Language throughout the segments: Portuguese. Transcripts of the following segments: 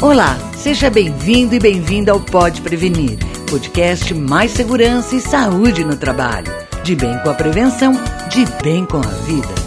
Olá, seja bem-vindo e bem-vinda ao Pode Prevenir, podcast mais segurança e saúde no trabalho. De bem com a prevenção, de bem com a vida.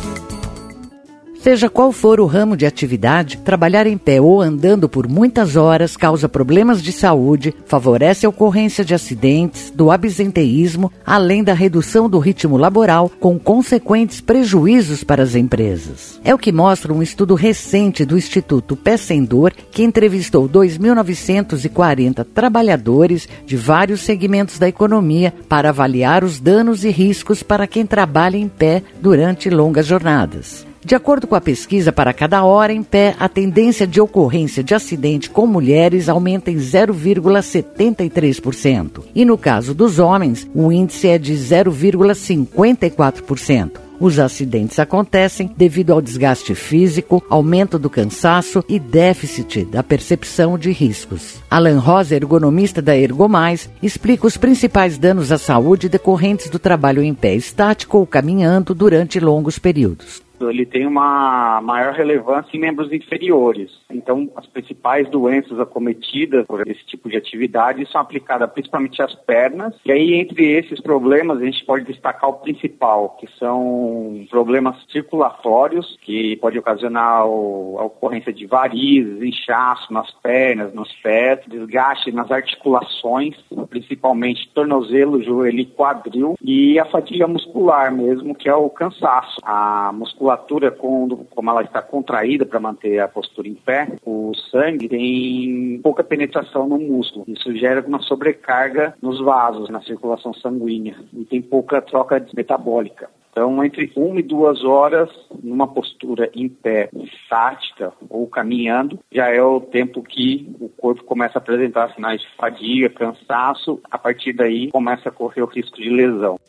Seja qual for o ramo de atividade, trabalhar em pé ou andando por muitas horas causa problemas de saúde, favorece a ocorrência de acidentes, do absenteísmo, além da redução do ritmo laboral, com consequentes prejuízos para as empresas. É o que mostra um estudo recente do Instituto Pé Sem Dor, que entrevistou 2.940 trabalhadores de vários segmentos da economia para avaliar os danos e riscos para quem trabalha em pé durante longas jornadas. De acordo com a pesquisa, para cada hora em pé, a tendência de ocorrência de acidente com mulheres aumenta em 0,73%. E no caso dos homens, o índice é de 0,54%. Os acidentes acontecem devido ao desgaste físico, aumento do cansaço e déficit da percepção de riscos. Alan Rosa, ergonomista da Ergomais, explica os principais danos à saúde decorrentes do trabalho em pé estático ou caminhando durante longos períodos ele tem uma maior relevância em membros inferiores. Então, as principais doenças acometidas por esse tipo de atividade são aplicadas principalmente às pernas. E aí, entre esses problemas, a gente pode destacar o principal, que são problemas circulatórios, que pode ocasionar a ocorrência de varizes, inchaço nas pernas, nos pés, desgaste nas articulações, principalmente tornozelo, joelho e quadril, e a fadiga muscular mesmo, que é o cansaço. A musculatura musculatura, quando, como ela está contraída para manter a postura em pé, o sangue tem pouca penetração no músculo. Isso gera uma sobrecarga nos vasos, na circulação sanguínea, e tem pouca troca metabólica. Então, entre uma e duas horas, numa postura em pé, estática ou caminhando, já é o tempo que o corpo começa a apresentar sinais de fadiga, cansaço. A partir daí, começa a correr o risco de lesão.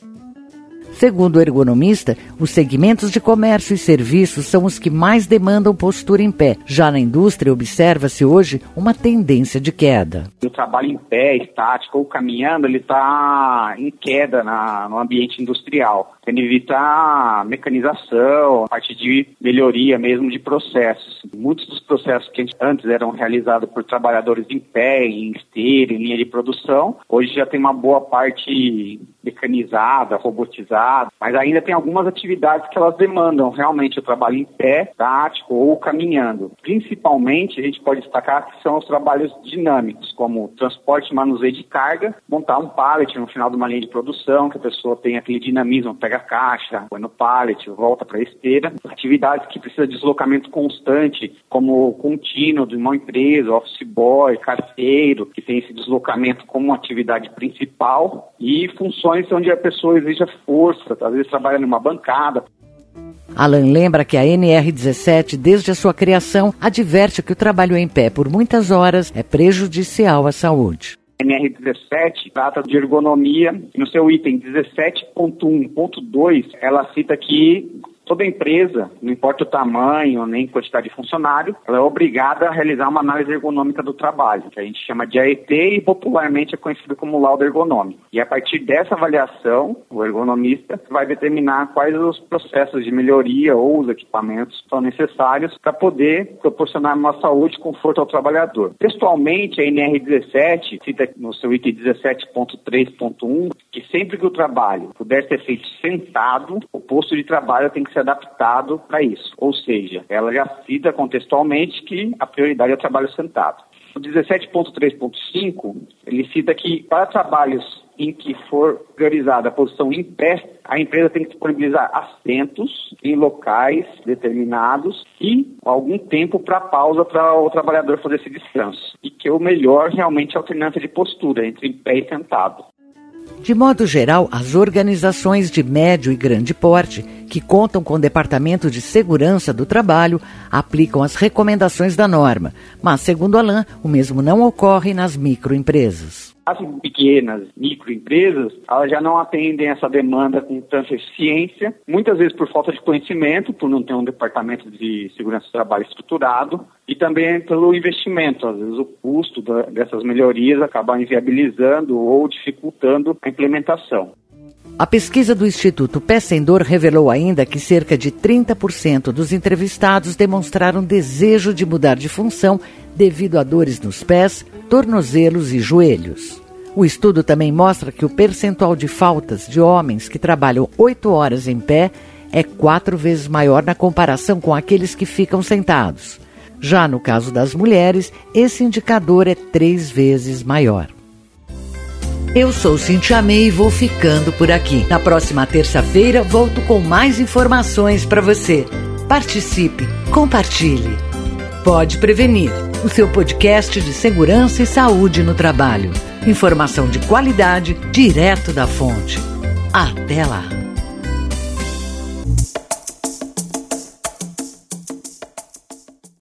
Segundo o ergonomista, os segmentos de comércio e serviços são os que mais demandam postura em pé. Já na indústria, observa-se hoje uma tendência de queda. O trabalho em pé, estático ou caminhando, ele está em queda na, no ambiente industrial tendo evitar mecanização, a parte de melhoria mesmo de processos. Muitos dos processos que antes eram realizados por trabalhadores em pé, em esteira, em linha de produção, hoje já tem uma boa parte mecanizada, robotizada, mas ainda tem algumas atividades que elas demandam realmente o trabalho em pé, tático ou caminhando. Principalmente, a gente pode destacar que são os trabalhos dinâmicos, como transporte e manuseio de carga, montar um pallet no final de uma linha de produção, que a pessoa tem aquele dinamismo, pega a caixa, põe no pallet, volta para a esteira. Atividades que precisam de deslocamento constante, como contínuo de uma empresa, office boy, carteiro, que tem esse deslocamento como atividade principal, e funções onde a pessoa exige força, às vezes trabalha numa bancada, Alan lembra que a NR17, desde a sua criação, adverte que o trabalho em pé por muitas horas é prejudicial à saúde. NR17 trata de ergonomia. No seu item 17.1.2, ela cita que Toda empresa, não importa o tamanho nem quantidade de funcionário, ela é obrigada a realizar uma análise ergonômica do trabalho, que a gente chama de AET e popularmente é conhecido como laudo ergonômico. E a partir dessa avaliação, o ergonomista vai determinar quais os processos de melhoria ou os equipamentos são necessários para poder proporcionar uma saúde e conforto ao trabalhador. Textualmente, a NR17 cita no seu item 17.3.1 que sempre que o trabalho puder ser feito sentado, o posto de trabalho tem que ser adaptado para isso. Ou seja, ela já cita contextualmente que a prioridade é o trabalho sentado. O 17.3.5, ele cita que para trabalhos em que for priorizada a posição em pé, a empresa tem que disponibilizar assentos em locais determinados e algum tempo para pausa para o trabalhador fazer esse descanso. E que o melhor realmente é a alternância de postura entre em pé e sentado. De modo geral, as organizações de médio e grande porte, que contam com o Departamento de Segurança do Trabalho, aplicam as recomendações da norma, mas, segundo Alain, o mesmo não ocorre nas microempresas. As pequenas microempresas, elas já não atendem essa demanda com tanta eficiência, muitas vezes por falta de conhecimento, por não ter um departamento de segurança do trabalho estruturado, e também pelo investimento. Às vezes o custo dessas melhorias acaba inviabilizando ou dificultando a implementação. A pesquisa do Instituto Pé Sem Dor revelou ainda que cerca de 30% dos entrevistados demonstraram desejo de mudar de função devido a dores nos pés, tornozelos e joelhos. O estudo também mostra que o percentual de faltas de homens que trabalham oito horas em pé é quatro vezes maior na comparação com aqueles que ficam sentados. Já no caso das mulheres, esse indicador é três vezes maior. Eu sou Cintia May e vou ficando por aqui. Na próxima terça-feira volto com mais informações para você. Participe, compartilhe. Pode prevenir. O seu podcast de segurança e saúde no trabalho. Informação de qualidade direto da fonte. Até lá.